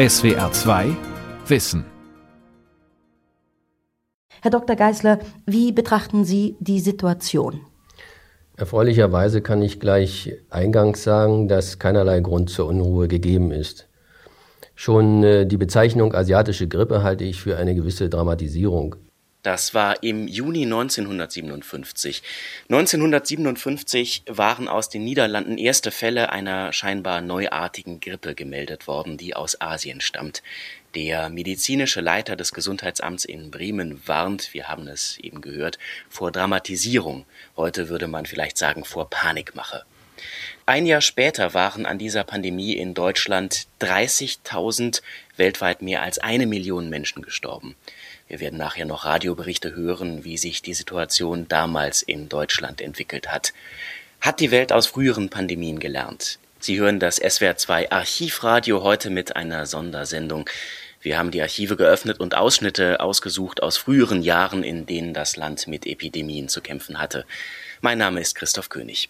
SWR 2 Wissen. Herr Dr. Geisler, wie betrachten Sie die Situation? Erfreulicherweise kann ich gleich eingangs sagen, dass keinerlei Grund zur Unruhe gegeben ist. Schon äh, die Bezeichnung asiatische Grippe halte ich für eine gewisse Dramatisierung. Das war im Juni 1957. 1957 waren aus den Niederlanden erste Fälle einer scheinbar neuartigen Grippe gemeldet worden, die aus Asien stammt. Der medizinische Leiter des Gesundheitsamts in Bremen warnt, wir haben es eben gehört, vor Dramatisierung. Heute würde man vielleicht sagen vor Panikmache. Ein Jahr später waren an dieser Pandemie in Deutschland 30.000, weltweit mehr als eine Million Menschen gestorben. Wir werden nachher noch Radioberichte hören, wie sich die Situation damals in Deutschland entwickelt hat. Hat die Welt aus früheren Pandemien gelernt? Sie hören das SWR 2 Archivradio heute mit einer Sondersendung. Wir haben die Archive geöffnet und Ausschnitte ausgesucht aus früheren Jahren, in denen das Land mit Epidemien zu kämpfen hatte. Mein Name ist Christoph König.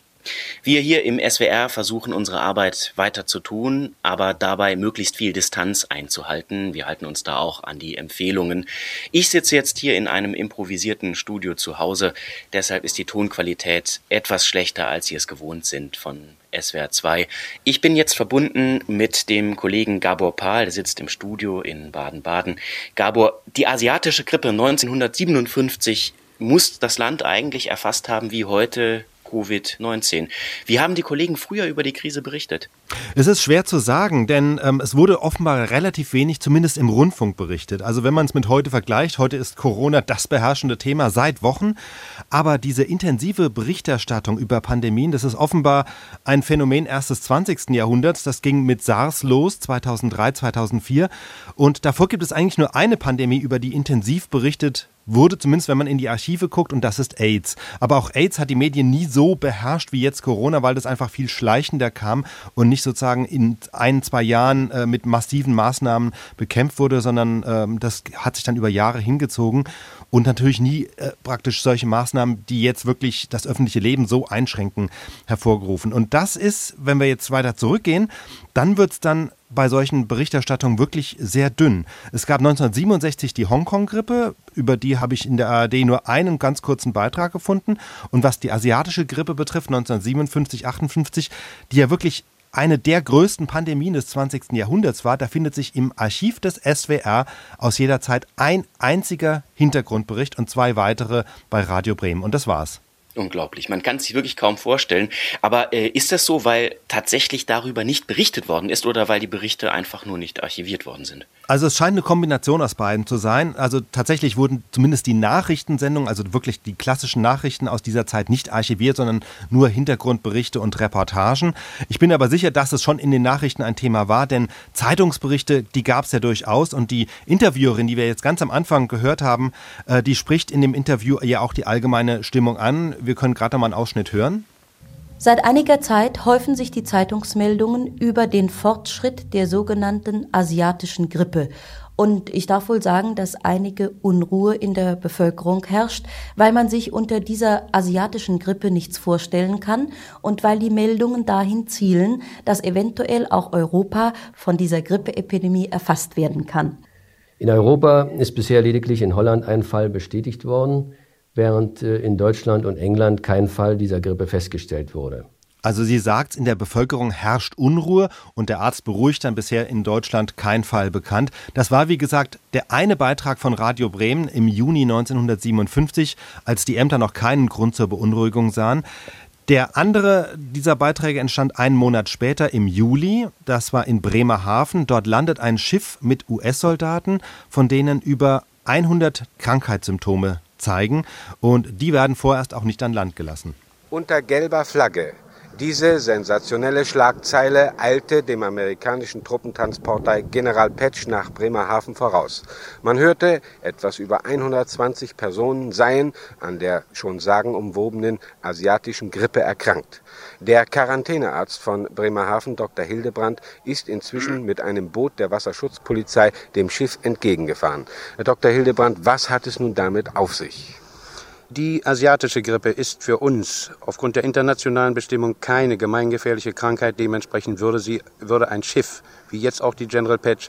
Wir hier im SWR versuchen unsere Arbeit weiter zu tun, aber dabei möglichst viel Distanz einzuhalten. Wir halten uns da auch an die Empfehlungen. Ich sitze jetzt hier in einem improvisierten Studio zu Hause, deshalb ist die Tonqualität etwas schlechter, als Sie es gewohnt sind von SWR 2. Ich bin jetzt verbunden mit dem Kollegen Gabor Pahl, der sitzt im Studio in Baden-Baden. Gabor, die asiatische Grippe 1957 muss das Land eigentlich erfasst haben wie heute Covid-19. Wie haben die Kollegen früher über die Krise berichtet? Es ist schwer zu sagen, denn ähm, es wurde offenbar relativ wenig, zumindest im Rundfunk berichtet. Also wenn man es mit heute vergleicht, heute ist Corona das beherrschende Thema seit Wochen. Aber diese intensive Berichterstattung über Pandemien, das ist offenbar ein Phänomen erst des 20. Jahrhunderts. Das ging mit SARS los, 2003, 2004. Und davor gibt es eigentlich nur eine Pandemie, über die intensiv berichtet wurde, zumindest wenn man in die Archive guckt, und das ist AIDS. Aber auch AIDS hat die Medien nie so beherrscht wie jetzt Corona, weil das einfach viel schleichender kam und nicht sozusagen in ein, zwei Jahren äh, mit massiven Maßnahmen bekämpft wurde, sondern ähm, das hat sich dann über Jahre hingezogen und natürlich nie äh, praktisch solche Maßnahmen, die jetzt wirklich das öffentliche Leben so einschränken, hervorgerufen. Und das ist, wenn wir jetzt weiter zurückgehen, dann wird es dann bei solchen Berichterstattungen wirklich sehr dünn. Es gab 1967 die Hongkong-Grippe, über die habe ich in der ARD nur einen ganz kurzen Beitrag gefunden. Und was die asiatische Grippe betrifft, 1957, 58, die ja wirklich eine der größten Pandemien des 20. Jahrhunderts war, da findet sich im Archiv des SWR aus jeder Zeit ein einziger Hintergrundbericht und zwei weitere bei Radio Bremen. Und das war's. Unglaublich. Man kann es sich wirklich kaum vorstellen. Aber äh, ist das so, weil tatsächlich darüber nicht berichtet worden ist oder weil die Berichte einfach nur nicht archiviert worden sind? Also es scheint eine Kombination aus beiden zu sein. Also tatsächlich wurden zumindest die Nachrichtensendungen, also wirklich die klassischen Nachrichten aus dieser Zeit nicht archiviert, sondern nur Hintergrundberichte und Reportagen. Ich bin aber sicher, dass es schon in den Nachrichten ein Thema war, denn Zeitungsberichte, die gab es ja durchaus. Und die Interviewerin, die wir jetzt ganz am Anfang gehört haben, äh, die spricht in dem Interview ja auch die allgemeine Stimmung an. Wir können gerade mal einen Ausschnitt hören. Seit einiger Zeit häufen sich die Zeitungsmeldungen über den Fortschritt der sogenannten asiatischen Grippe. Und ich darf wohl sagen, dass einige Unruhe in der Bevölkerung herrscht, weil man sich unter dieser asiatischen Grippe nichts vorstellen kann und weil die Meldungen dahin zielen, dass eventuell auch Europa von dieser Grippeepidemie erfasst werden kann. In Europa ist bisher lediglich in Holland ein Fall bestätigt worden während äh, in Deutschland und England kein Fall dieser Grippe festgestellt wurde. Also sie sagt, in der Bevölkerung herrscht Unruhe und der Arzt beruhigt dann bisher in Deutschland kein Fall bekannt. Das war, wie gesagt, der eine Beitrag von Radio Bremen im Juni 1957, als die Ämter noch keinen Grund zur Beunruhigung sahen. Der andere dieser Beiträge entstand einen Monat später im Juli. Das war in Bremerhaven. Dort landet ein Schiff mit US-Soldaten, von denen über 100 Krankheitssymptome zeigen und die werden vorerst auch nicht an Land gelassen. Unter gelber Flagge. Diese sensationelle Schlagzeile eilte dem amerikanischen Truppentransporter General Patch nach Bremerhaven voraus. Man hörte, etwas über 120 Personen seien an der schon sagenumwobenen asiatischen Grippe erkrankt. Der Quarantänearzt von Bremerhaven, Dr. Hildebrand, ist inzwischen mit einem Boot der Wasserschutzpolizei dem Schiff entgegengefahren. Herr Dr. Hildebrand, was hat es nun damit auf sich? Die asiatische Grippe ist für uns aufgrund der internationalen Bestimmung keine gemeingefährliche Krankheit. Dementsprechend würde sie, würde ein Schiff, wie jetzt auch die General Patch,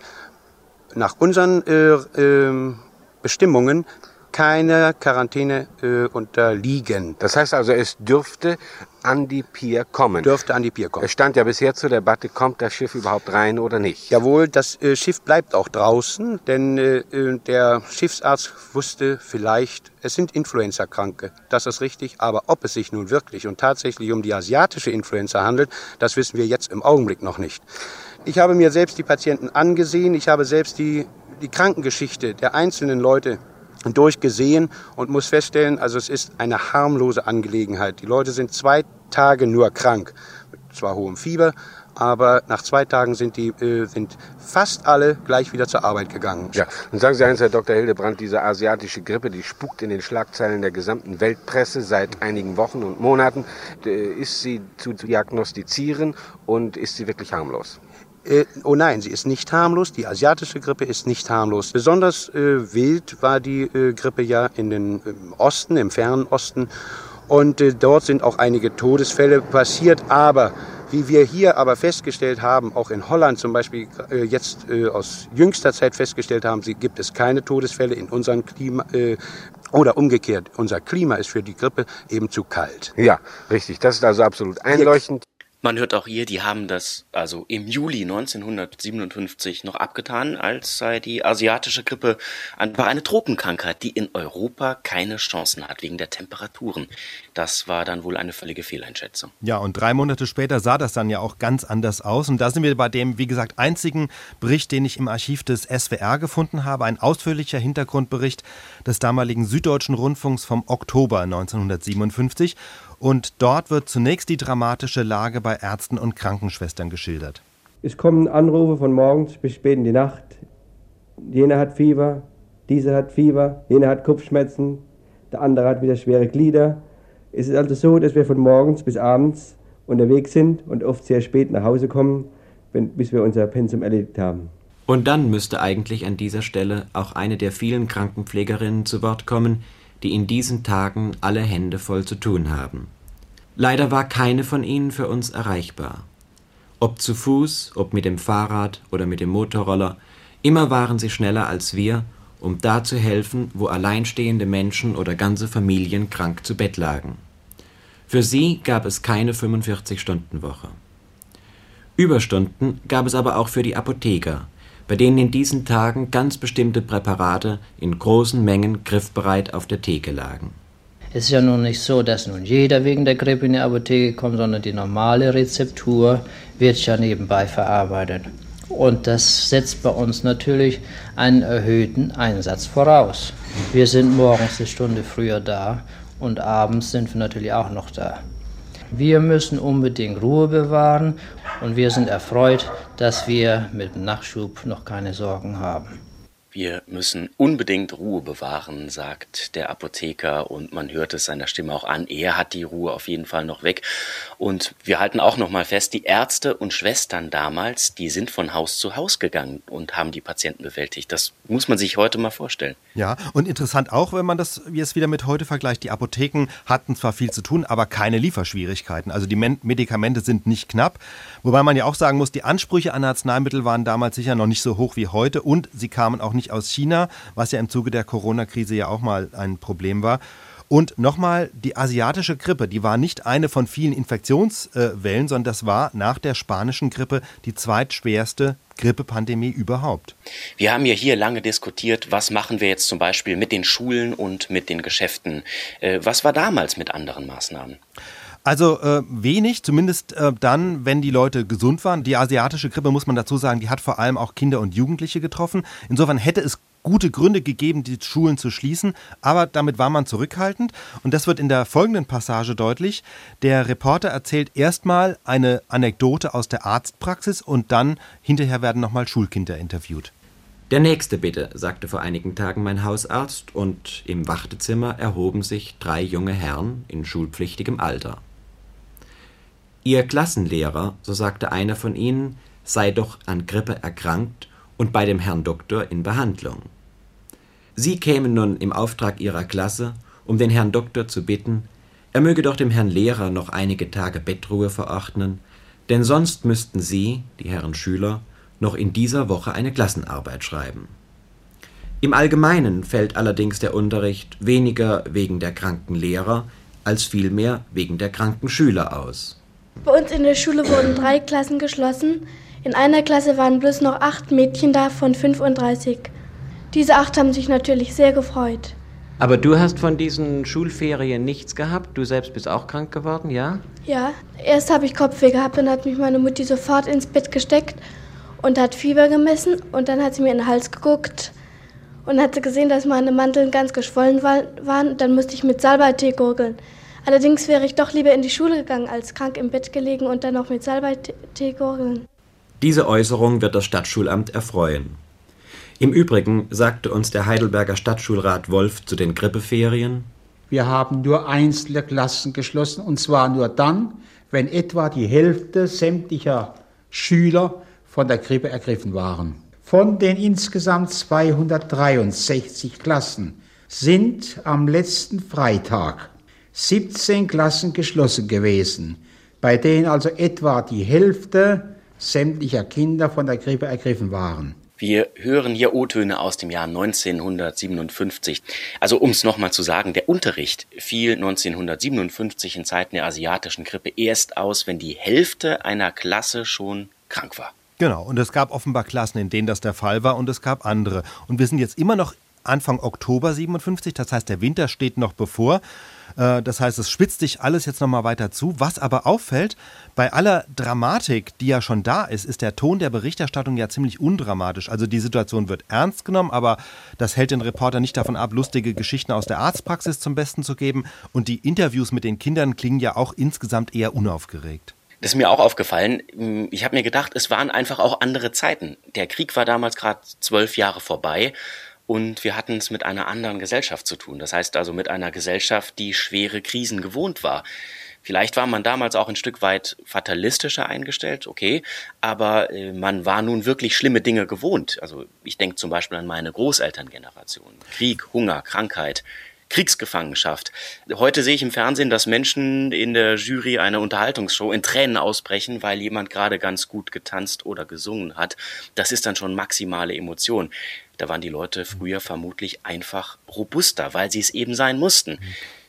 nach unseren äh, äh, Bestimmungen keine Quarantäne äh, unterliegen. Das heißt also, es dürfte an die Pier kommen. Dürfte an die Pier kommen. Es stand ja bisher zur Debatte, kommt das Schiff überhaupt rein oder nicht? Jawohl, das äh, Schiff bleibt auch draußen, denn äh, äh der Schiffsarzt wusste vielleicht, es sind Influenza-Kranke. Das ist richtig, aber ob es sich nun wirklich und tatsächlich um die asiatische Influenza handelt, das wissen wir jetzt im Augenblick noch nicht. Ich habe mir selbst die Patienten angesehen, ich habe selbst die, die Krankengeschichte der einzelnen Leute durchgesehen und muss feststellen, also es ist eine harmlose Angelegenheit. Die Leute sind zwei Tage nur krank, mit zwar hohem Fieber, aber nach zwei Tagen sind die äh, sind fast alle gleich wieder zur Arbeit gegangen. Ja, und sagen Sie eins, Herr Dr. Hildebrand, diese asiatische Grippe, die spukt in den Schlagzeilen der gesamten Weltpresse seit einigen Wochen und Monaten. Äh, ist sie zu diagnostizieren und ist sie wirklich harmlos? Äh, oh nein, sie ist nicht harmlos. Die asiatische Grippe ist nicht harmlos. Besonders äh, wild war die äh, Grippe ja in den im Osten, im fernen Osten. Und äh, dort sind auch einige Todesfälle passiert. Aber wie wir hier aber festgestellt haben, auch in Holland zum Beispiel äh, jetzt äh, aus jüngster Zeit festgestellt haben, sie gibt es keine Todesfälle in unserem Klima. Äh, oder umgekehrt, unser Klima ist für die Grippe eben zu kalt. Ja, richtig. Das ist also absolut einleuchtend. Man hört auch hier, die haben das also im Juli 1957 noch abgetan, als sei die asiatische Grippe einfach eine Tropenkrankheit, die in Europa keine Chancen hat wegen der Temperaturen. Das war dann wohl eine völlige Fehleinschätzung. Ja, und drei Monate später sah das dann ja auch ganz anders aus. Und da sind wir bei dem, wie gesagt, einzigen Bericht, den ich im Archiv des SWR gefunden habe. Ein ausführlicher Hintergrundbericht des damaligen Süddeutschen Rundfunks vom Oktober 1957. Und dort wird zunächst die dramatische Lage bei Ärzten und Krankenschwestern geschildert. Es kommen Anrufe von morgens bis spät in die Nacht. Jener hat Fieber, dieser hat Fieber, jener hat Kopfschmerzen, der andere hat wieder schwere Glieder. Es ist also so, dass wir von morgens bis abends unterwegs sind und oft sehr spät nach Hause kommen, wenn, bis wir unser Pensum erledigt haben. Und dann müsste eigentlich an dieser Stelle auch eine der vielen Krankenpflegerinnen zu Wort kommen, die in diesen Tagen alle Hände voll zu tun haben. Leider war keine von ihnen für uns erreichbar. Ob zu Fuß, ob mit dem Fahrrad oder mit dem Motorroller, immer waren sie schneller als wir, um da zu helfen, wo alleinstehende Menschen oder ganze Familien krank zu Bett lagen. Für sie gab es keine 45-Stunden-Woche. Überstunden gab es aber auch für die Apotheker, bei denen in diesen Tagen ganz bestimmte Präparate in großen Mengen griffbereit auf der Theke lagen. Es ist ja nun nicht so, dass nun jeder wegen der Grippe in die Apotheke kommt, sondern die normale Rezeptur wird ja nebenbei verarbeitet. Und das setzt bei uns natürlich einen erhöhten Einsatz voraus. Wir sind morgens eine Stunde früher da und abends sind wir natürlich auch noch da. Wir müssen unbedingt Ruhe bewahren und wir sind erfreut, dass wir mit dem Nachschub noch keine Sorgen haben. Wir müssen unbedingt Ruhe bewahren, sagt der Apotheker und man hört es seiner Stimme auch an. Er hat die Ruhe auf jeden Fall noch weg. Und wir halten auch noch mal fest, die Ärzte und Schwestern damals, die sind von Haus zu Haus gegangen und haben die Patienten bewältigt. Das muss man sich heute mal vorstellen. Ja, und interessant auch, wenn man das es wieder mit heute vergleicht. Die Apotheken hatten zwar viel zu tun, aber keine Lieferschwierigkeiten. Also die Medikamente sind nicht knapp. Wobei man ja auch sagen muss, die Ansprüche an Arzneimittel waren damals sicher noch nicht so hoch wie heute und sie kamen auch nicht nicht aus China, was ja im Zuge der Corona-Krise ja auch mal ein Problem war. Und nochmal, die asiatische Grippe, die war nicht eine von vielen Infektionswellen, sondern das war nach der spanischen Grippe die zweitschwerste Grippepandemie überhaupt. Wir haben ja hier lange diskutiert, was machen wir jetzt zum Beispiel mit den Schulen und mit den Geschäften. Äh, was war damals mit anderen Maßnahmen? Also äh, wenig, zumindest äh, dann, wenn die Leute gesund waren. Die asiatische Grippe, muss man dazu sagen, die hat vor allem auch Kinder und Jugendliche getroffen. Insofern hätte es gute Gründe gegeben, die Schulen zu schließen, aber damit war man zurückhaltend und das wird in der folgenden Passage deutlich. Der Reporter erzählt erstmal eine Anekdote aus der Arztpraxis und dann hinterher werden nochmal Schulkinder interviewt. Der nächste bitte, sagte vor einigen Tagen mein Hausarzt, und im Wartezimmer erhoben sich drei junge Herren in schulpflichtigem Alter. Ihr Klassenlehrer, so sagte einer von ihnen, sei doch an Grippe erkrankt und bei dem Herrn Doktor in Behandlung. Sie kämen nun im Auftrag ihrer Klasse, um den Herrn Doktor zu bitten, er möge doch dem Herrn Lehrer noch einige Tage Bettruhe verordnen, denn sonst müssten sie, die Herren Schüler, noch in dieser Woche eine Klassenarbeit schreiben. Im Allgemeinen fällt allerdings der Unterricht weniger wegen der kranken Lehrer als vielmehr wegen der kranken Schüler aus. Bei uns in der Schule wurden drei Klassen geschlossen. In einer Klasse waren bloß noch acht Mädchen da von 35. Diese acht haben sich natürlich sehr gefreut. Aber du hast von diesen Schulferien nichts gehabt? Du selbst bist auch krank geworden, ja? Ja, erst habe ich Kopfweh gehabt, dann hat mich meine Mutti sofort ins Bett gesteckt und hat Fieber gemessen und dann hat sie mir in den Hals geguckt und hat sie gesehen, dass meine Mandeln ganz geschwollen waren. Dann musste ich mit Salbeitee gurgeln. Allerdings wäre ich doch lieber in die Schule gegangen, als krank im Bett gelegen und dann noch mit Salbeitee gurgeln. Diese Äußerung wird das Stadtschulamt erfreuen. Im Übrigen sagte uns der Heidelberger Stadtschulrat Wolf zu den Grippeferien, wir haben nur einzelne Klassen geschlossen, und zwar nur dann, wenn etwa die Hälfte sämtlicher Schüler von der Grippe ergriffen waren. Von den insgesamt 263 Klassen sind am letzten Freitag 17 Klassen geschlossen gewesen, bei denen also etwa die Hälfte sämtlicher Kinder von der Grippe ergriffen waren. Wir hören hier O-Töne aus dem Jahr 1957. Also um es nochmal zu sagen, der Unterricht fiel 1957 in Zeiten der asiatischen Grippe erst aus, wenn die Hälfte einer Klasse schon krank war. Genau, und es gab offenbar Klassen, in denen das der Fall war und es gab andere. Und wir sind jetzt immer noch Anfang Oktober 57, das heißt, der Winter steht noch bevor. Äh, das heißt, es spitzt sich alles jetzt nochmal weiter zu. Was aber auffällt, bei aller Dramatik, die ja schon da ist, ist der Ton der Berichterstattung ja ziemlich undramatisch. Also die Situation wird ernst genommen, aber das hält den Reporter nicht davon ab, lustige Geschichten aus der Arztpraxis zum Besten zu geben. Und die Interviews mit den Kindern klingen ja auch insgesamt eher unaufgeregt. Das ist mir auch aufgefallen. Ich habe mir gedacht, es waren einfach auch andere Zeiten. Der Krieg war damals gerade zwölf Jahre vorbei und wir hatten es mit einer anderen Gesellschaft zu tun. Das heißt also mit einer Gesellschaft, die schwere Krisen gewohnt war. Vielleicht war man damals auch ein Stück weit fatalistischer eingestellt, okay, aber äh, man war nun wirklich schlimme Dinge gewohnt. Also ich denke zum Beispiel an meine Großelterngeneration. Krieg, Hunger, Krankheit, Kriegsgefangenschaft. Heute sehe ich im Fernsehen, dass Menschen in der Jury einer Unterhaltungsshow in Tränen ausbrechen, weil jemand gerade ganz gut getanzt oder gesungen hat. Das ist dann schon maximale Emotion. Da waren die Leute früher vermutlich einfach robuster, weil sie es eben sein mussten.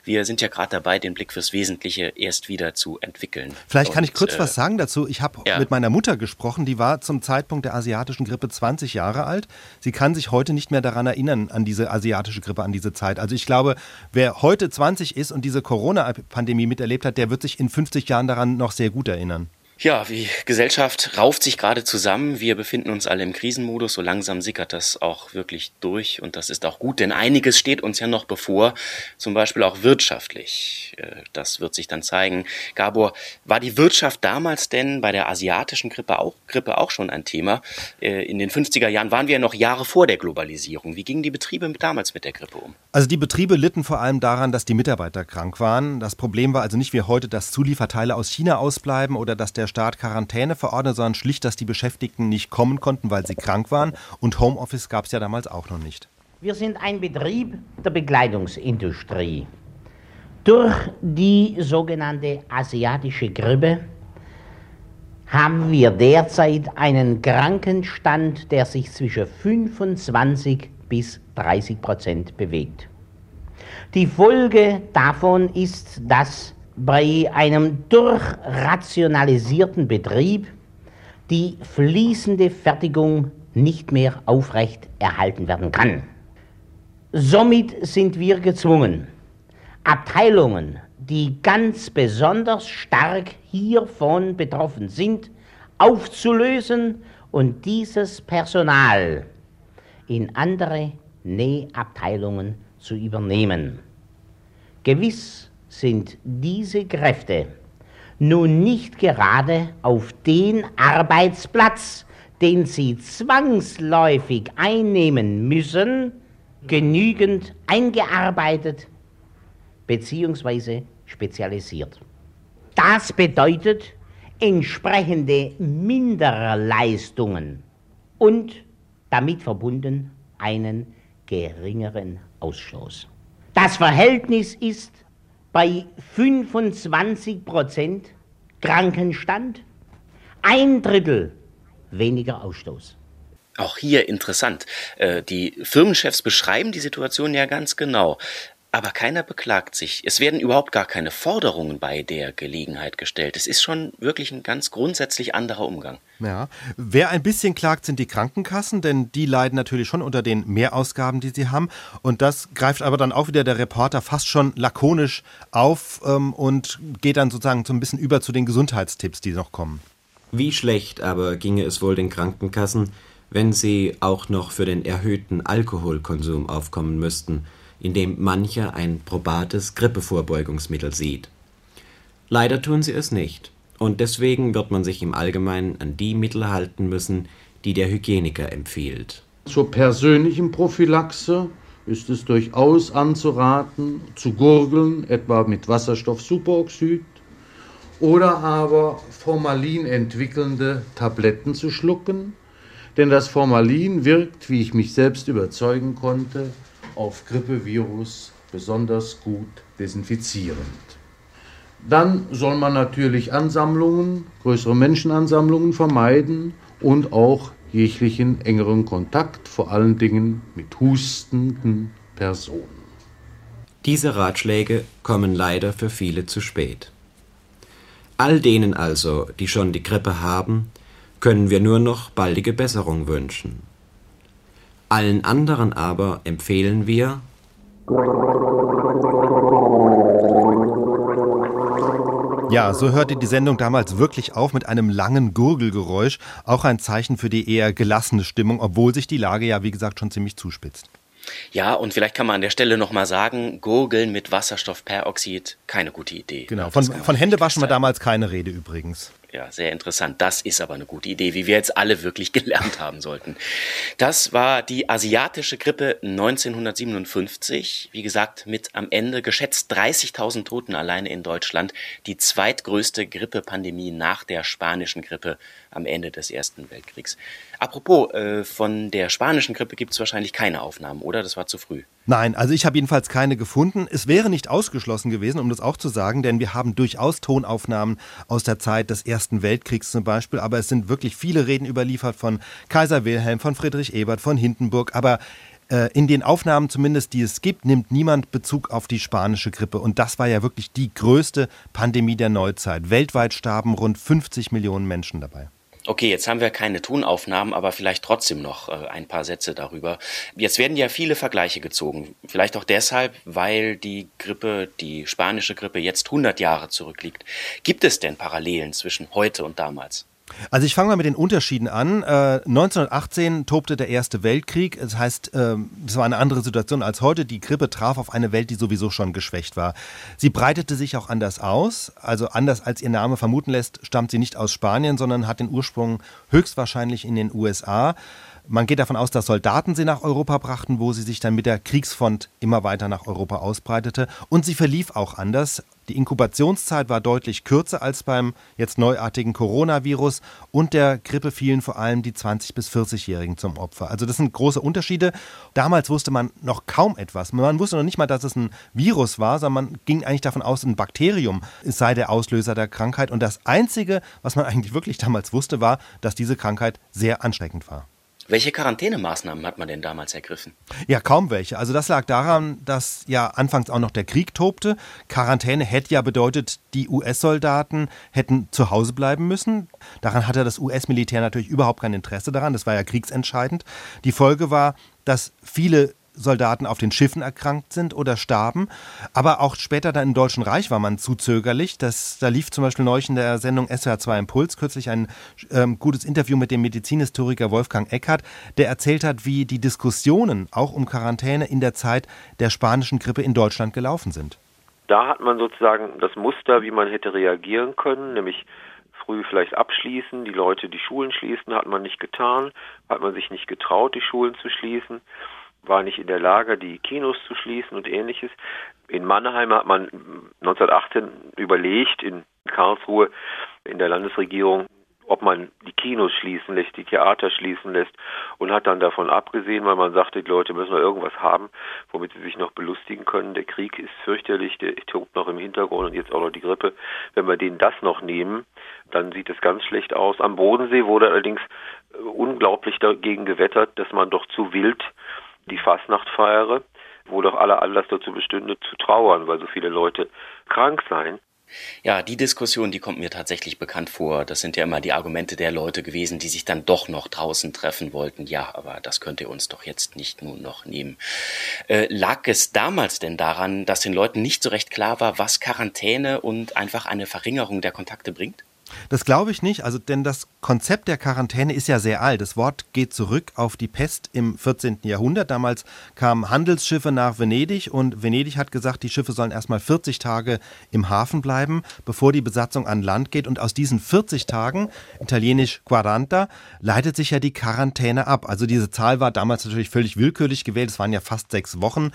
Wir sind ja gerade dabei, den Blick fürs Wesentliche erst wieder zu entwickeln. Vielleicht kann Und, ich kurz äh, was sagen dazu. Ich habe ja. mit meiner Mutter gesprochen, die war zum Zeitpunkt der asiatischen Grippe 20 Jahre alt. Sie kann sich heute nicht mehr daran erinnern, an diese asiatische Grippe, an diese Zeit. Also ich glaube, wer heute 20 ist und diese Corona-Pandemie miterlebt hat, der wird sich in 50 Jahren daran noch sehr gut erinnern. Ja, die Gesellschaft rauft sich gerade zusammen. Wir befinden uns alle im Krisenmodus. So langsam sickert das auch wirklich durch. Und das ist auch gut, denn einiges steht uns ja noch bevor. Zum Beispiel auch wirtschaftlich. Äh, das wird sich dann zeigen. Gabor, war die Wirtschaft damals denn bei der asiatischen Grippe auch, Grippe auch schon ein Thema? Äh, in den 50er Jahren waren wir ja noch Jahre vor der Globalisierung. Wie gingen die Betriebe damals mit der Grippe um? Also die Betriebe litten vor allem daran, dass die Mitarbeiter krank waren. Das Problem war also nicht wie heute, dass Zulieferteile aus China ausbleiben oder dass der Staat Quarantäne verordnet, sondern schlicht, dass die Beschäftigten nicht kommen konnten, weil sie krank waren. Und Homeoffice gab es ja damals auch noch nicht. Wir sind ein Betrieb der Bekleidungsindustrie. Durch die sogenannte asiatische Grippe haben wir derzeit einen Krankenstand, der sich zwischen 25 bis 30 Prozent bewegt. Die Folge davon ist, dass bei einem durchrationalisierten Betrieb die fließende Fertigung nicht mehr aufrecht erhalten werden kann. Somit sind wir gezwungen, Abteilungen, die ganz besonders stark hiervon betroffen sind, aufzulösen und dieses Personal in andere Nähabteilungen zu übernehmen. Gewiss sind diese Kräfte nun nicht gerade auf den Arbeitsplatz, den sie zwangsläufig einnehmen müssen, genügend eingearbeitet bzw. spezialisiert. Das bedeutet entsprechende Minderleistungen und damit verbunden einen geringeren Ausstoß. Das Verhältnis ist bei 25 Prozent Krankenstand, ein Drittel weniger Ausstoß. Auch hier interessant. Äh, die Firmenchefs beschreiben die Situation ja ganz genau. Aber keiner beklagt sich. Es werden überhaupt gar keine Forderungen bei der Gelegenheit gestellt. Es ist schon wirklich ein ganz grundsätzlich anderer Umgang. Ja. Wer ein bisschen klagt, sind die Krankenkassen, denn die leiden natürlich schon unter den Mehrausgaben, die sie haben. Und das greift aber dann auch wieder der Reporter fast schon lakonisch auf ähm, und geht dann sozusagen so ein bisschen über zu den Gesundheitstipps, die noch kommen. Wie schlecht aber ginge es wohl den Krankenkassen, wenn sie auch noch für den erhöhten Alkoholkonsum aufkommen müssten – in dem mancher ein probates Grippevorbeugungsmittel sieht. Leider tun sie es nicht, und deswegen wird man sich im Allgemeinen an die Mittel halten müssen, die der Hygieniker empfiehlt. Zur persönlichen Prophylaxe ist es durchaus anzuraten, zu gurgeln, etwa mit Wasserstoffsuperoxid, oder aber Formalin entwickelnde Tabletten zu schlucken, denn das Formalin wirkt, wie ich mich selbst überzeugen konnte, auf Grippevirus besonders gut desinfizierend. Dann soll man natürlich Ansammlungen, größere Menschenansammlungen vermeiden und auch jeglichen engeren Kontakt, vor allen Dingen mit hustenden Personen. Diese Ratschläge kommen leider für viele zu spät. All denen also, die schon die Grippe haben, können wir nur noch baldige Besserung wünschen. Allen anderen aber empfehlen wir, Ja, so hörte die Sendung damals wirklich auf mit einem langen Gurgelgeräusch. Auch ein Zeichen für die eher gelassene Stimmung, obwohl sich die Lage ja, wie gesagt, schon ziemlich zuspitzt. Ja, und vielleicht kann man an der Stelle nochmal sagen, Gurgeln mit Wasserstoffperoxid, keine gute Idee. Genau, von, von Händewaschen war damals keine Rede übrigens. Ja, sehr interessant. Das ist aber eine gute Idee, wie wir jetzt alle wirklich gelernt haben sollten. Das war die asiatische Grippe 1957. Wie gesagt, mit am Ende geschätzt 30.000 Toten alleine in Deutschland. Die zweitgrößte Grippepandemie nach der spanischen Grippe am Ende des Ersten Weltkriegs. Apropos, äh, von der spanischen Grippe gibt es wahrscheinlich keine Aufnahmen, oder? Das war zu früh. Nein, also ich habe jedenfalls keine gefunden. Es wäre nicht ausgeschlossen gewesen, um das auch zu sagen, denn wir haben durchaus Tonaufnahmen aus der Zeit des Ersten Weltkriegs zum Beispiel, aber es sind wirklich viele Reden überliefert von Kaiser Wilhelm, von Friedrich Ebert, von Hindenburg, aber äh, in den Aufnahmen zumindest, die es gibt, nimmt niemand Bezug auf die spanische Grippe. Und das war ja wirklich die größte Pandemie der Neuzeit. Weltweit starben rund 50 Millionen Menschen dabei. Okay, jetzt haben wir keine Tonaufnahmen, aber vielleicht trotzdem noch äh, ein paar Sätze darüber. Jetzt werden ja viele Vergleiche gezogen. Vielleicht auch deshalb, weil die Grippe, die spanische Grippe jetzt 100 Jahre zurückliegt. Gibt es denn Parallelen zwischen heute und damals? Also ich fange mal mit den Unterschieden an. Äh, 1918 tobte der Erste Weltkrieg. Das heißt, äh, es war eine andere Situation als heute. Die Grippe traf auf eine Welt, die sowieso schon geschwächt war. Sie breitete sich auch anders aus. Also anders als ihr Name vermuten lässt, stammt sie nicht aus Spanien, sondern hat den Ursprung höchstwahrscheinlich in den USA. Man geht davon aus, dass Soldaten sie nach Europa brachten, wo sie sich dann mit der Kriegsfront immer weiter nach Europa ausbreitete. Und sie verlief auch anders. Die Inkubationszeit war deutlich kürzer als beim jetzt neuartigen Coronavirus und der Grippe fielen vor allem die 20- bis 40-Jährigen zum Opfer. Also das sind große Unterschiede. Damals wusste man noch kaum etwas. Man wusste noch nicht mal, dass es ein Virus war, sondern man ging eigentlich davon aus, ein Bakterium sei der Auslöser der Krankheit. Und das Einzige, was man eigentlich wirklich damals wusste, war, dass diese Krankheit sehr ansteckend war. Welche Quarantänemaßnahmen hat man denn damals ergriffen? Ja, kaum welche. Also das lag daran, dass ja anfangs auch noch der Krieg tobte. Quarantäne hätte ja bedeutet, die US-Soldaten hätten zu Hause bleiben müssen. Daran hatte das US-Militär natürlich überhaupt kein Interesse daran. Das war ja kriegsentscheidend. Die Folge war, dass viele Soldaten auf den Schiffen erkrankt sind oder starben. Aber auch später dann im Deutschen Reich war man zu zögerlich. Das, da lief zum Beispiel neulich in der Sendung SWR2 Impuls kürzlich ein ähm, gutes Interview mit dem Medizinhistoriker Wolfgang Eckert, der erzählt hat, wie die Diskussionen auch um Quarantäne in der Zeit der spanischen Grippe in Deutschland gelaufen sind. Da hat man sozusagen das Muster, wie man hätte reagieren können, nämlich früh vielleicht abschließen, die Leute die Schulen schließen, hat man nicht getan, hat man sich nicht getraut, die Schulen zu schließen war nicht in der Lage, die Kinos zu schließen und ähnliches. In Mannheim hat man 1918 überlegt, in Karlsruhe, in der Landesregierung, ob man die Kinos schließen lässt, die Theater schließen lässt und hat dann davon abgesehen, weil man sagte, die Leute müssen noch irgendwas haben, womit sie sich noch belustigen können. Der Krieg ist fürchterlich, der tobt noch im Hintergrund und jetzt auch noch die Grippe. Wenn wir denen das noch nehmen, dann sieht es ganz schlecht aus. Am Bodensee wurde allerdings unglaublich dagegen gewettert, dass man doch zu wild die Fastnacht feiere, wo doch aller Anlass dazu bestünde, zu trauern, weil so viele Leute krank seien. Ja, die Diskussion, die kommt mir tatsächlich bekannt vor. Das sind ja immer die Argumente der Leute gewesen, die sich dann doch noch draußen treffen wollten. Ja, aber das könnt ihr uns doch jetzt nicht nun noch nehmen. Äh, lag es damals denn daran, dass den Leuten nicht so recht klar war, was Quarantäne und einfach eine Verringerung der Kontakte bringt? Das glaube ich nicht, also denn das Konzept der Quarantäne ist ja sehr alt. Das Wort geht zurück auf die Pest im 14. Jahrhundert. Damals kamen Handelsschiffe nach Venedig und Venedig hat gesagt, die Schiffe sollen erstmal 40 Tage im Hafen bleiben, bevor die Besatzung an Land geht. Und aus diesen 40 Tagen, italienisch quaranta, leitet sich ja die Quarantäne ab. Also diese Zahl war damals natürlich völlig willkürlich gewählt. Es waren ja fast sechs Wochen.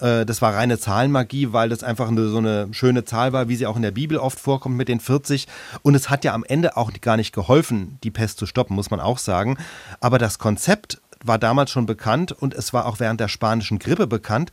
Äh, das war reine Zahlenmagie, weil das einfach eine, so eine schöne Zahl war, wie sie auch in der Bibel oft vorkommt mit den 40. Und es hat ja am Ende auch gar nicht geholfen, die Pest zu stoppen, muss man auch sagen. Aber das Konzept war damals schon bekannt und es war auch während der spanischen Grippe bekannt.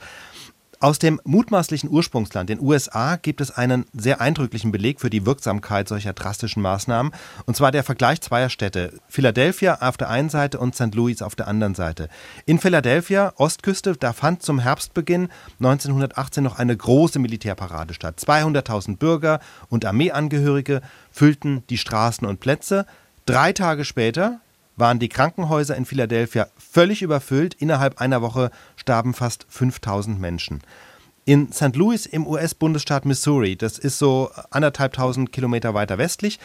Aus dem mutmaßlichen Ursprungsland, den USA, gibt es einen sehr eindrücklichen Beleg für die Wirksamkeit solcher drastischen Maßnahmen, und zwar der Vergleich zweier Städte, Philadelphia auf der einen Seite und St. Louis auf der anderen Seite. In Philadelphia, Ostküste, da fand zum Herbstbeginn 1918 noch eine große Militärparade statt. 200.000 Bürger und Armeeangehörige füllten die Straßen und Plätze. Drei Tage später, waren die Krankenhäuser in Philadelphia völlig überfüllt. Innerhalb einer Woche starben fast 5000 Menschen. In St. Louis im US-Bundesstaat Missouri, das ist so anderthalbtausend Kilometer weiter westlich,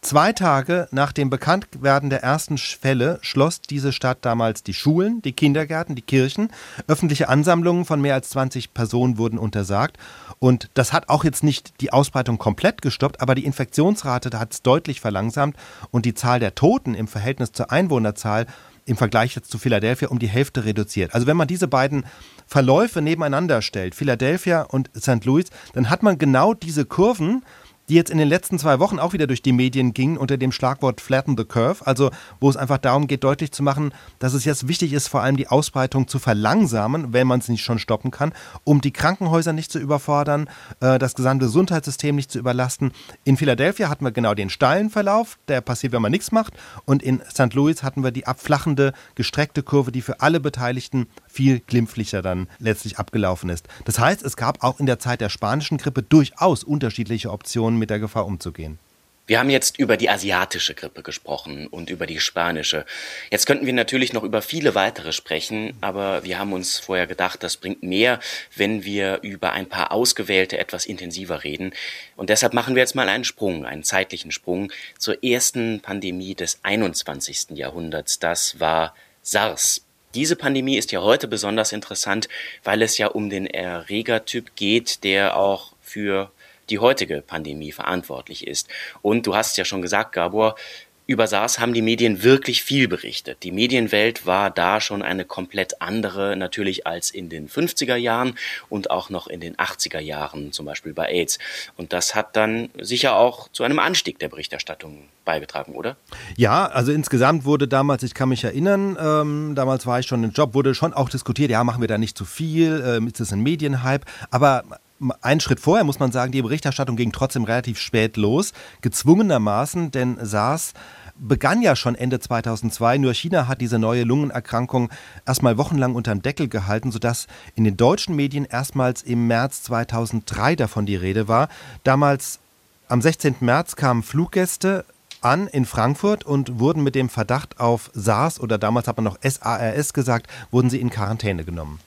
Zwei Tage nach dem Bekanntwerden der ersten Fälle schloss diese Stadt damals die Schulen, die Kindergärten, die Kirchen. Öffentliche Ansammlungen von mehr als 20 Personen wurden untersagt. Und das hat auch jetzt nicht die Ausbreitung komplett gestoppt, aber die Infektionsrate hat es deutlich verlangsamt und die Zahl der Toten im Verhältnis zur Einwohnerzahl im Vergleich jetzt zu Philadelphia um die Hälfte reduziert. Also wenn man diese beiden Verläufe nebeneinander stellt, Philadelphia und St. Louis, dann hat man genau diese Kurven, die jetzt in den letzten zwei Wochen auch wieder durch die Medien gingen unter dem Schlagwort Flatten the Curve, also wo es einfach darum geht, deutlich zu machen, dass es jetzt wichtig ist, vor allem die Ausbreitung zu verlangsamen, wenn man es nicht schon stoppen kann, um die Krankenhäuser nicht zu überfordern, äh, das gesamte Gesundheitssystem nicht zu überlasten. In Philadelphia hatten wir genau den steilen Verlauf, der passiert, wenn man nichts macht, und in St. Louis hatten wir die abflachende, gestreckte Kurve, die für alle Beteiligten viel glimpflicher dann letztlich abgelaufen ist. Das heißt, es gab auch in der Zeit der spanischen Grippe durchaus unterschiedliche Optionen, mit der Gefahr umzugehen. Wir haben jetzt über die asiatische Grippe gesprochen und über die spanische. Jetzt könnten wir natürlich noch über viele weitere sprechen, aber wir haben uns vorher gedacht, das bringt mehr, wenn wir über ein paar ausgewählte etwas intensiver reden. Und deshalb machen wir jetzt mal einen Sprung, einen zeitlichen Sprung zur ersten Pandemie des 21. Jahrhunderts. Das war SARS. Diese Pandemie ist ja heute besonders interessant, weil es ja um den Erregertyp geht, der auch für die heutige Pandemie verantwortlich ist. Und du hast ja schon gesagt, Gabor, über SARS haben die Medien wirklich viel berichtet. Die Medienwelt war da schon eine komplett andere natürlich als in den 50er Jahren und auch noch in den 80er Jahren, zum Beispiel bei AIDS. Und das hat dann sicher auch zu einem Anstieg der Berichterstattung beigetragen, oder? Ja, also insgesamt wurde damals, ich kann mich erinnern, ähm, damals war ich schon im Job, wurde schon auch diskutiert, ja, machen wir da nicht zu viel, ähm, ist das ein Medienhype? Aber einen Schritt vorher muss man sagen, die Berichterstattung ging trotzdem relativ spät los, gezwungenermaßen, denn SARS begann ja schon Ende 2002, nur China hat diese neue Lungenerkrankung erstmal wochenlang unterm Deckel gehalten, sodass in den deutschen Medien erstmals im März 2003 davon die Rede war. Damals am 16. März kamen Fluggäste an in Frankfurt und wurden mit dem Verdacht auf SARS oder damals hat man noch SARS gesagt, wurden sie in Quarantäne genommen.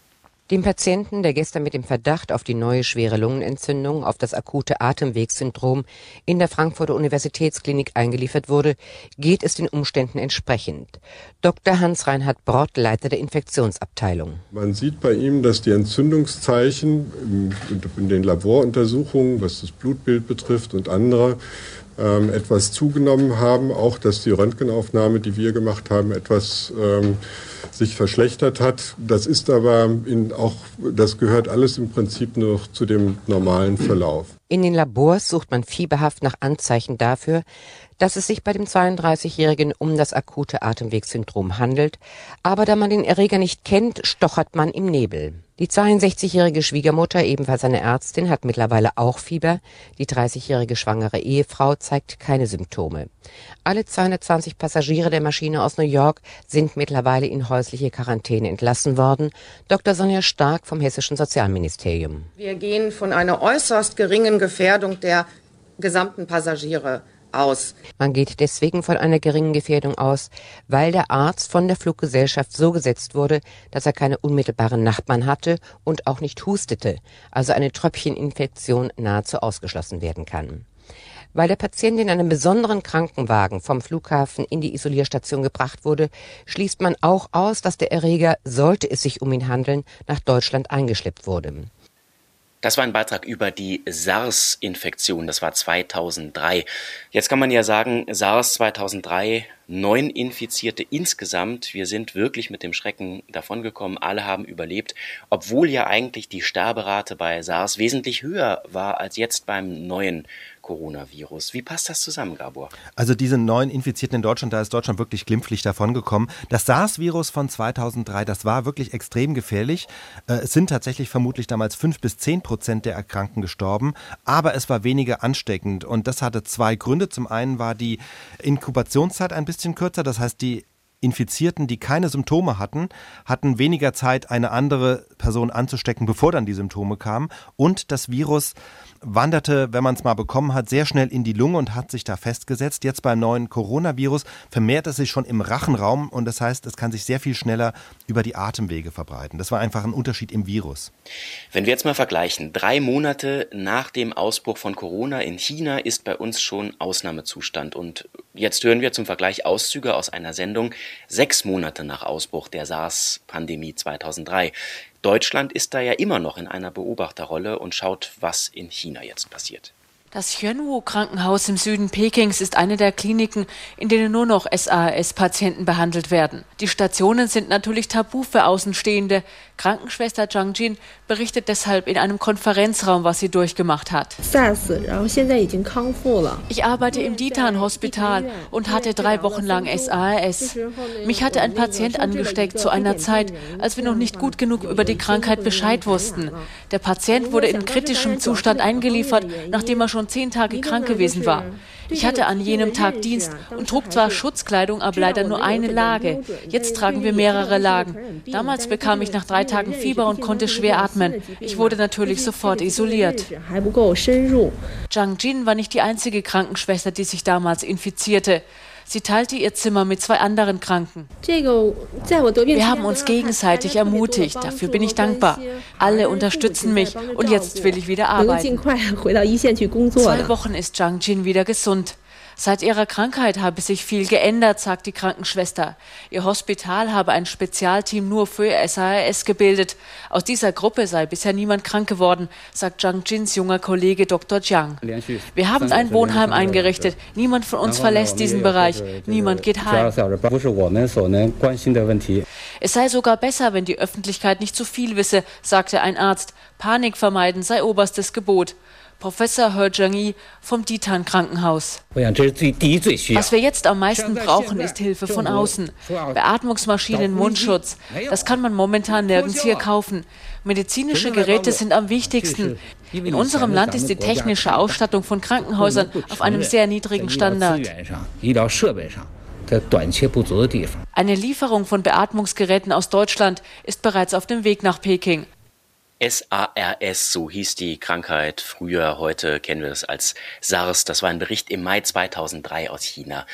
Dem Patienten, der gestern mit dem Verdacht auf die neue schwere Lungenentzündung, auf das akute Atemwegssyndrom in der Frankfurter Universitätsklinik eingeliefert wurde, geht es den Umständen entsprechend. Dr. Hans-Reinhard Brott, Leiter der Infektionsabteilung. Man sieht bei ihm, dass die Entzündungszeichen in den Laboruntersuchungen, was das Blutbild betrifft und andere, ähm, etwas zugenommen haben. Auch, dass die Röntgenaufnahme, die wir gemacht haben, etwas ähm, sich verschlechtert hat. Das ist aber in auch, das gehört alles im Prinzip noch zu dem normalen Verlauf. In den Labors sucht man fieberhaft nach Anzeichen dafür, dass es sich bei dem 32-Jährigen um das akute Atemwegssyndrom handelt, aber da man den Erreger nicht kennt, stochert man im Nebel. Die 62-jährige Schwiegermutter, ebenfalls eine Ärztin, hat mittlerweile auch Fieber. Die 30-jährige schwangere Ehefrau zeigt keine Symptome. Alle 220 Passagiere der Maschine aus New York sind mittlerweile in häusliche Quarantäne entlassen worden. Dr. Sonja Stark vom Hessischen Sozialministerium. Wir gehen von einer äußerst geringen Gefährdung der gesamten Passagiere aus. Man geht deswegen von einer geringen Gefährdung aus, weil der Arzt von der Fluggesellschaft so gesetzt wurde, dass er keine unmittelbaren Nachbarn hatte und auch nicht hustete, also eine Tröpfcheninfektion nahezu ausgeschlossen werden kann. Weil der Patient in einem besonderen Krankenwagen vom Flughafen in die Isolierstation gebracht wurde, schließt man auch aus, dass der Erreger, sollte es sich um ihn handeln, nach Deutschland eingeschleppt wurde. Das war ein Beitrag über die SARS-Infektion. Das war 2003. Jetzt kann man ja sagen, SARS 2003, neun Infizierte insgesamt. Wir sind wirklich mit dem Schrecken davongekommen. Alle haben überlebt, obwohl ja eigentlich die Sterberate bei SARS wesentlich höher war als jetzt beim neuen Coronavirus. Wie passt das zusammen, Gabor? Also diese neuen Infizierten in Deutschland, da ist Deutschland wirklich glimpflich davongekommen. Das SARS-Virus von 2003, das war wirklich extrem gefährlich. Äh, es sind tatsächlich vermutlich damals fünf bis zehn Prozent der Erkrankten gestorben, aber es war weniger ansteckend und das hatte zwei Gründe. Zum einen war die Inkubationszeit ein bisschen kürzer, das heißt die Infizierten, die keine Symptome hatten, hatten weniger Zeit, eine andere Person anzustecken, bevor dann die Symptome kamen. Und das Virus wanderte, wenn man es mal bekommen hat, sehr schnell in die Lunge und hat sich da festgesetzt. Jetzt beim neuen Coronavirus vermehrt es sich schon im Rachenraum und das heißt, es kann sich sehr viel schneller über die Atemwege verbreiten. Das war einfach ein Unterschied im Virus. Wenn wir jetzt mal vergleichen, drei Monate nach dem Ausbruch von Corona in China ist bei uns schon Ausnahmezustand und jetzt hören wir zum Vergleich Auszüge aus einer Sendung sechs Monate nach Ausbruch der SARS-Pandemie 2003. Deutschland ist da ja immer noch in einer Beobachterrolle und schaut, was in China jetzt passiert. Das Hyunwoo-Krankenhaus im Süden Pekings ist eine der Kliniken, in denen nur noch SARS-Patienten behandelt werden. Die Stationen sind natürlich tabu für Außenstehende. Krankenschwester Zhang Jin berichtet deshalb in einem Konferenzraum, was sie durchgemacht hat. Ich arbeite im Ditan-Hospital und hatte drei Wochen lang SARS. Mich hatte ein Patient angesteckt zu einer Zeit, als wir noch nicht gut genug über die Krankheit Bescheid wussten. Der Patient wurde in kritischem Zustand eingeliefert, nachdem er schon schon zehn Tage krank gewesen war. Ich hatte an jenem Tag Dienst und trug zwar Schutzkleidung, aber leider nur eine Lage. Jetzt tragen wir mehrere Lagen. Damals bekam ich nach drei Tagen Fieber und konnte schwer atmen. Ich wurde natürlich sofort isoliert. Zhang Jin war nicht die einzige Krankenschwester, die sich damals infizierte. Sie teilte ihr Zimmer mit zwei anderen Kranken. Wir haben uns gegenseitig ermutigt. Dafür bin ich dankbar. Alle unterstützen mich und jetzt will ich wieder arbeiten. Zwei Wochen ist Zhang Jin wieder gesund. Seit ihrer Krankheit habe sich viel geändert, sagt die Krankenschwester. Ihr Hospital habe ein Spezialteam nur für SARS gebildet. Aus dieser Gruppe sei bisher niemand krank geworden, sagt Zhang Jins junger Kollege Dr. Jiang. Wir haben ein Wohnheim eingerichtet. Niemand von uns verlässt diesen Bereich. Niemand geht heim. Es sei sogar besser, wenn die Öffentlichkeit nicht zu viel wisse, sagte ein Arzt. Panik vermeiden sei oberstes Gebot. Professor He Zhengyi vom Ditan Krankenhaus. Was wir jetzt am meisten brauchen, ist Hilfe von außen. Beatmungsmaschinen, Mundschutz. Das kann man momentan nirgends hier kaufen. Medizinische Geräte sind am wichtigsten. In unserem Land ist die technische Ausstattung von Krankenhäusern auf einem sehr niedrigen Standard. Eine Lieferung von Beatmungsgeräten aus Deutschland ist bereits auf dem Weg nach Peking. SARS, so hieß die Krankheit früher, heute kennen wir es als SARS. Das war ein Bericht im Mai 2003 aus China.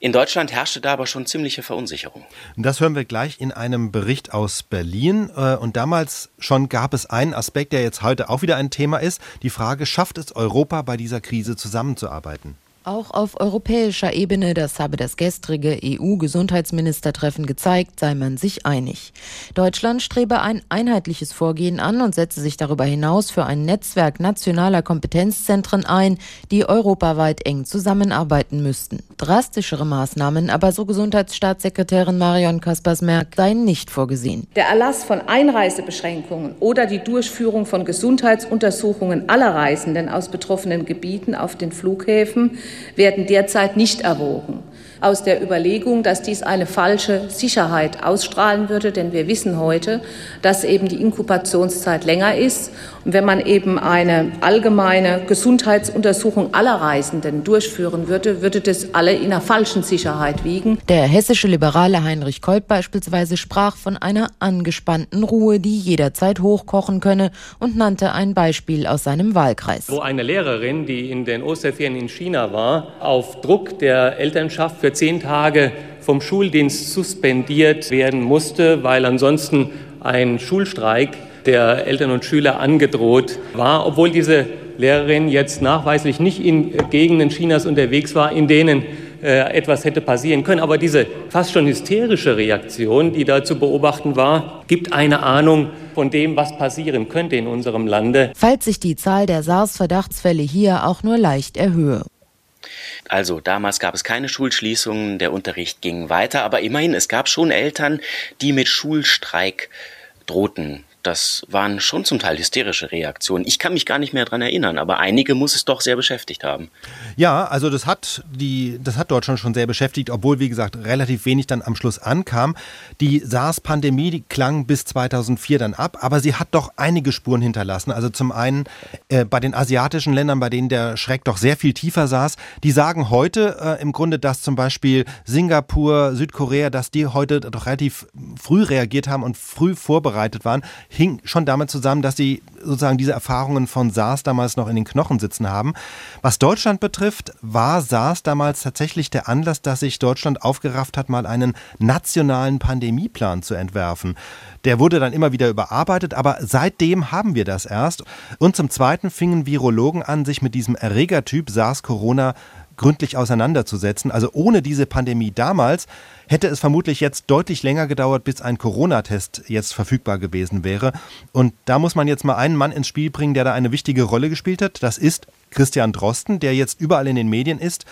In Deutschland herrschte da aber schon ziemliche Verunsicherung. Das hören wir gleich in einem Bericht aus Berlin. Äh, und damals schon gab es einen Aspekt, der jetzt heute auch wieder ein Thema ist. Die Frage, schafft es Europa bei dieser Krise zusammenzuarbeiten? Auch auf europäischer Ebene, das habe das gestrige EU-Gesundheitsministertreffen gezeigt, sei man sich einig. Deutschland strebe ein einheitliches Vorgehen an und setze sich darüber hinaus für ein Netzwerk nationaler Kompetenzzentren ein, die europaweit eng zusammenarbeiten müssten. Drastischere Maßnahmen, aber so Gesundheitsstaatssekretärin Marion Kaspers-Merck, seien nicht vorgesehen. Der Erlass von Einreisebeschränkungen oder die Durchführung von Gesundheitsuntersuchungen aller Reisenden aus betroffenen Gebieten auf den Flughäfen werden derzeit nicht erwogen aus der Überlegung, dass dies eine falsche Sicherheit ausstrahlen würde, denn wir wissen heute, dass eben die Inkubationszeit länger ist. Und wenn man eben eine allgemeine Gesundheitsuntersuchung aller Reisenden durchführen würde, würde das alle in einer falschen Sicherheit wiegen. Der hessische Liberale Heinrich Kolb beispielsweise sprach von einer angespannten Ruhe, die jederzeit hochkochen könne und nannte ein Beispiel aus seinem Wahlkreis. Wo eine Lehrerin, die in den Osterferien in China war, auf Druck der Elternschaft für zehn Tage vom Schuldienst suspendiert werden musste, weil ansonsten ein Schulstreik der Eltern und Schüler angedroht war, obwohl diese Lehrerin jetzt nachweislich nicht in Gegenden Chinas unterwegs war, in denen äh, etwas hätte passieren können. Aber diese fast schon hysterische Reaktion, die da zu beobachten war, gibt eine Ahnung von dem, was passieren könnte in unserem Lande. Falls sich die Zahl der SARS-Verdachtsfälle hier auch nur leicht erhöhe. Also damals gab es keine Schulschließungen, der Unterricht ging weiter, aber immerhin, es gab schon Eltern, die mit Schulstreik drohten das waren schon zum Teil hysterische Reaktionen. Ich kann mich gar nicht mehr daran erinnern, aber einige muss es doch sehr beschäftigt haben. Ja, also das hat die, das hat Deutschland schon sehr beschäftigt, obwohl, wie gesagt, relativ wenig dann am Schluss ankam. Die SARS-Pandemie klang bis 2004 dann ab, aber sie hat doch einige Spuren hinterlassen. Also zum einen äh, bei den asiatischen Ländern, bei denen der Schreck doch sehr viel tiefer saß, die sagen heute äh, im Grunde, dass zum Beispiel Singapur, Südkorea, dass die heute doch relativ früh reagiert haben und früh vorbereitet waren hing schon damit zusammen, dass sie sozusagen diese Erfahrungen von SARS damals noch in den Knochen sitzen haben. Was Deutschland betrifft, war SARS damals tatsächlich der Anlass, dass sich Deutschland aufgerafft hat, mal einen nationalen Pandemieplan zu entwerfen. Der wurde dann immer wieder überarbeitet, aber seitdem haben wir das erst. Und zum Zweiten fingen Virologen an, sich mit diesem Erregertyp SARS-Corona gründlich auseinanderzusetzen. Also ohne diese Pandemie damals hätte es vermutlich jetzt deutlich länger gedauert, bis ein Corona-Test jetzt verfügbar gewesen wäre. Und da muss man jetzt mal einen Mann ins Spiel bringen, der da eine wichtige Rolle gespielt hat. Das ist Christian Drosten, der jetzt überall in den Medien ist,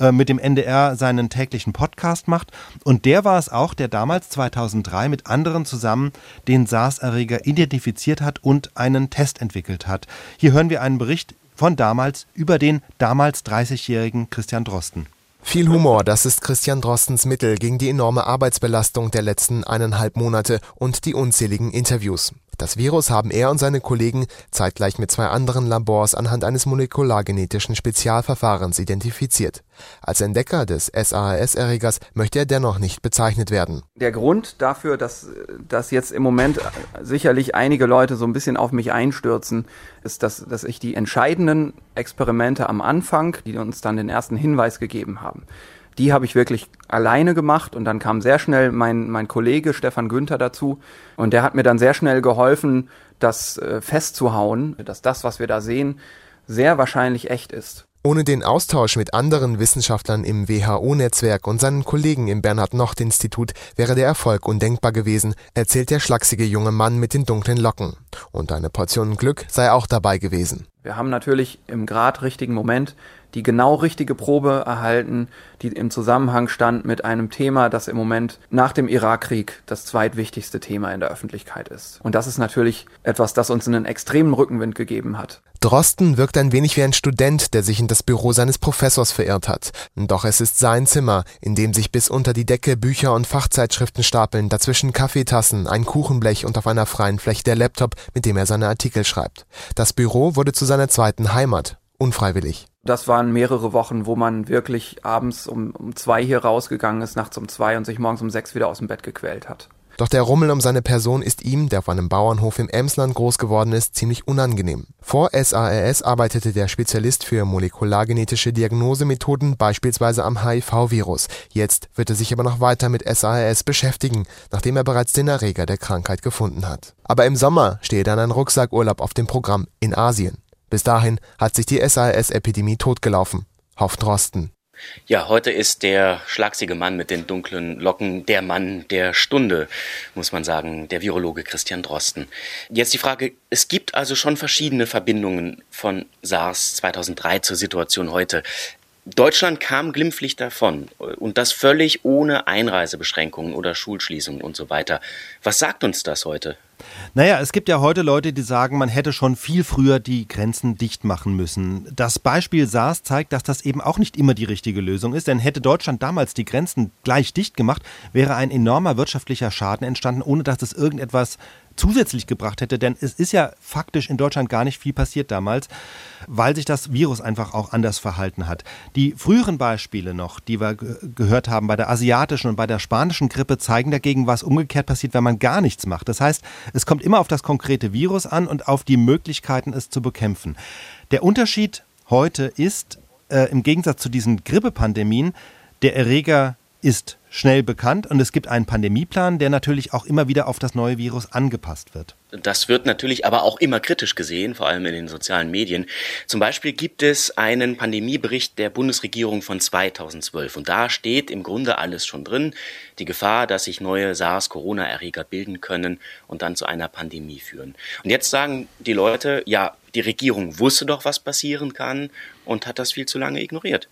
äh, mit dem NDR seinen täglichen Podcast macht. Und der war es auch, der damals 2003 mit anderen zusammen den SARS-Erreger identifiziert hat und einen Test entwickelt hat. Hier hören wir einen Bericht von damals über den damals 30-jährigen Christian Drosten. Viel Humor, das ist Christian Drostens Mittel gegen die enorme Arbeitsbelastung der letzten eineinhalb Monate und die unzähligen Interviews. Das Virus haben er und seine Kollegen zeitgleich mit zwei anderen Labors anhand eines molekulargenetischen Spezialverfahrens identifiziert. Als Entdecker des SARS-Erregers möchte er dennoch nicht bezeichnet werden. Der Grund dafür, dass, dass jetzt im Moment sicherlich einige Leute so ein bisschen auf mich einstürzen, ist, dass, dass ich die entscheidenden Experimente am Anfang, die uns dann den ersten Hinweis gegeben haben, die habe ich wirklich alleine gemacht und dann kam sehr schnell mein, mein Kollege Stefan Günther dazu und der hat mir dann sehr schnell geholfen, das äh, festzuhauen, dass das, was wir da sehen, sehr wahrscheinlich echt ist. Ohne den Austausch mit anderen Wissenschaftlern im WHO-Netzwerk und seinen Kollegen im Bernhard-Nocht-Institut wäre der Erfolg undenkbar gewesen, erzählt der schlachsige junge Mann mit den dunklen Locken. Und eine Portion Glück sei auch dabei gewesen. Wir haben natürlich im grad richtigen Moment die genau richtige Probe erhalten, die im Zusammenhang stand mit einem Thema, das im Moment nach dem Irakkrieg das zweitwichtigste Thema in der Öffentlichkeit ist. Und das ist natürlich etwas, das uns einen extremen Rückenwind gegeben hat. Drosten wirkt ein wenig wie ein Student, der sich in das Büro seines Professors verirrt hat. Doch es ist sein Zimmer, in dem sich bis unter die Decke Bücher und Fachzeitschriften stapeln, dazwischen Kaffeetassen, ein Kuchenblech und auf einer freien Fläche der Laptop, mit dem er seine Artikel schreibt. Das Büro wurde zu seiner zweiten Heimat, unfreiwillig. Das waren mehrere Wochen, wo man wirklich abends um, um zwei hier rausgegangen ist, nachts um zwei und sich morgens um sechs wieder aus dem Bett gequält hat. Doch der Rummel um seine Person ist ihm, der auf einem Bauernhof im Emsland groß geworden ist, ziemlich unangenehm. Vor SARS arbeitete der Spezialist für molekulargenetische Diagnosemethoden beispielsweise am HIV-Virus. Jetzt wird er sich aber noch weiter mit SARS beschäftigen, nachdem er bereits den Erreger der Krankheit gefunden hat. Aber im Sommer stehe dann ein Rucksackurlaub auf dem Programm in Asien. Bis dahin hat sich die SARS-Epidemie totgelaufen, hofft Drosten. Ja, heute ist der schlagsige Mann mit den dunklen Locken der Mann der Stunde, muss man sagen, der Virologe Christian Drosten. Jetzt die Frage, es gibt also schon verschiedene Verbindungen von SARS 2003 zur Situation heute. Deutschland kam glimpflich davon und das völlig ohne Einreisebeschränkungen oder Schulschließungen und so weiter. Was sagt uns das heute? Naja, es gibt ja heute Leute, die sagen, man hätte schon viel früher die Grenzen dicht machen müssen. Das Beispiel SARS zeigt, dass das eben auch nicht immer die richtige Lösung ist, denn hätte Deutschland damals die Grenzen gleich dicht gemacht, wäre ein enormer wirtschaftlicher Schaden entstanden, ohne dass es irgendetwas zusätzlich gebracht hätte, denn es ist ja faktisch in Deutschland gar nicht viel passiert damals, weil sich das Virus einfach auch anders verhalten hat. Die früheren Beispiele noch, die wir gehört haben bei der asiatischen und bei der spanischen Grippe, zeigen dagegen, was umgekehrt passiert, wenn man gar nichts macht. Das heißt, es kommt immer auf das konkrete Virus an und auf die Möglichkeiten, es zu bekämpfen. Der Unterschied heute ist, äh, im Gegensatz zu diesen Grippepandemien, der Erreger ist schnell bekannt und es gibt einen Pandemieplan, der natürlich auch immer wieder auf das neue Virus angepasst wird. Das wird natürlich aber auch immer kritisch gesehen, vor allem in den sozialen Medien. Zum Beispiel gibt es einen Pandemiebericht der Bundesregierung von 2012 und da steht im Grunde alles schon drin. Die Gefahr, dass sich neue SARS-Corona-Erreger bilden können und dann zu einer Pandemie führen. Und jetzt sagen die Leute, ja, die Regierung wusste doch, was passieren kann und hat das viel zu lange ignoriert.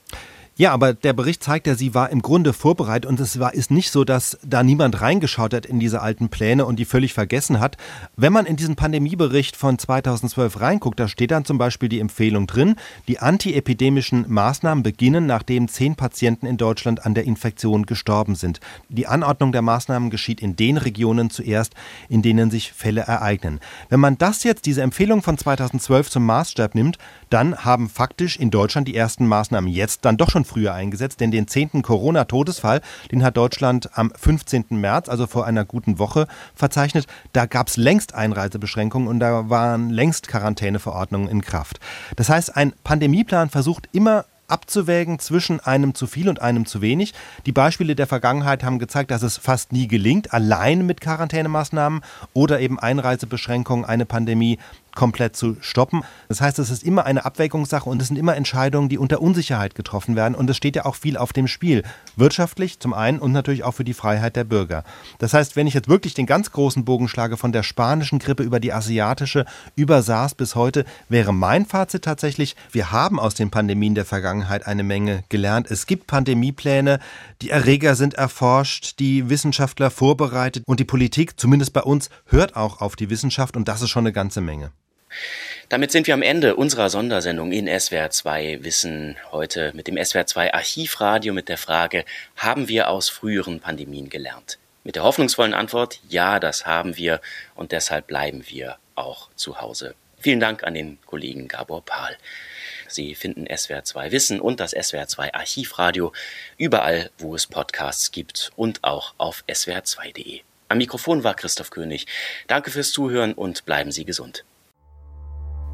Ja, aber der Bericht zeigt ja, sie war im Grunde vorbereitet und es war, ist nicht so, dass da niemand reingeschaut hat in diese alten Pläne und die völlig vergessen hat. Wenn man in diesen Pandemiebericht von 2012 reinguckt, da steht dann zum Beispiel die Empfehlung drin, die antiepidemischen Maßnahmen beginnen, nachdem zehn Patienten in Deutschland an der Infektion gestorben sind. Die Anordnung der Maßnahmen geschieht in den Regionen zuerst, in denen sich Fälle ereignen. Wenn man das jetzt, diese Empfehlung von 2012 zum Maßstab nimmt, dann haben faktisch in Deutschland die ersten Maßnahmen jetzt dann doch schon früher eingesetzt, denn den zehnten Corona-Todesfall, den hat Deutschland am 15. März, also vor einer guten Woche, verzeichnet. Da gab es längst Einreisebeschränkungen und da waren längst Quarantäneverordnungen in Kraft. Das heißt, ein Pandemieplan versucht immer abzuwägen zwischen einem zu viel und einem zu wenig. Die Beispiele der Vergangenheit haben gezeigt, dass es fast nie gelingt, allein mit Quarantänemaßnahmen oder eben Einreisebeschränkungen eine Pandemie komplett zu stoppen. Das heißt, es ist immer eine Abwägungssache und es sind immer Entscheidungen, die unter Unsicherheit getroffen werden. Und es steht ja auch viel auf dem Spiel. Wirtschaftlich zum einen und natürlich auch für die Freiheit der Bürger. Das heißt, wenn ich jetzt wirklich den ganz großen Bogen schlage von der spanischen Grippe über die asiatische, über SARS bis heute, wäre mein Fazit tatsächlich, wir haben aus den Pandemien der Vergangenheit eine Menge gelernt. Es gibt Pandemiepläne, die Erreger sind erforscht, die Wissenschaftler vorbereitet und die Politik, zumindest bei uns, hört auch auf die Wissenschaft und das ist schon eine ganze Menge. Damit sind wir am Ende unserer Sondersendung in SWR 2 Wissen heute mit dem SWR 2 Archivradio mit der Frage, haben wir aus früheren Pandemien gelernt? Mit der hoffnungsvollen Antwort, ja, das haben wir und deshalb bleiben wir auch zu Hause. Vielen Dank an den Kollegen Gabor Pahl. Sie finden SWR 2 Wissen und das SWR 2 Archivradio überall, wo es Podcasts gibt und auch auf swr2.de. Am Mikrofon war Christoph König. Danke fürs Zuhören und bleiben Sie gesund.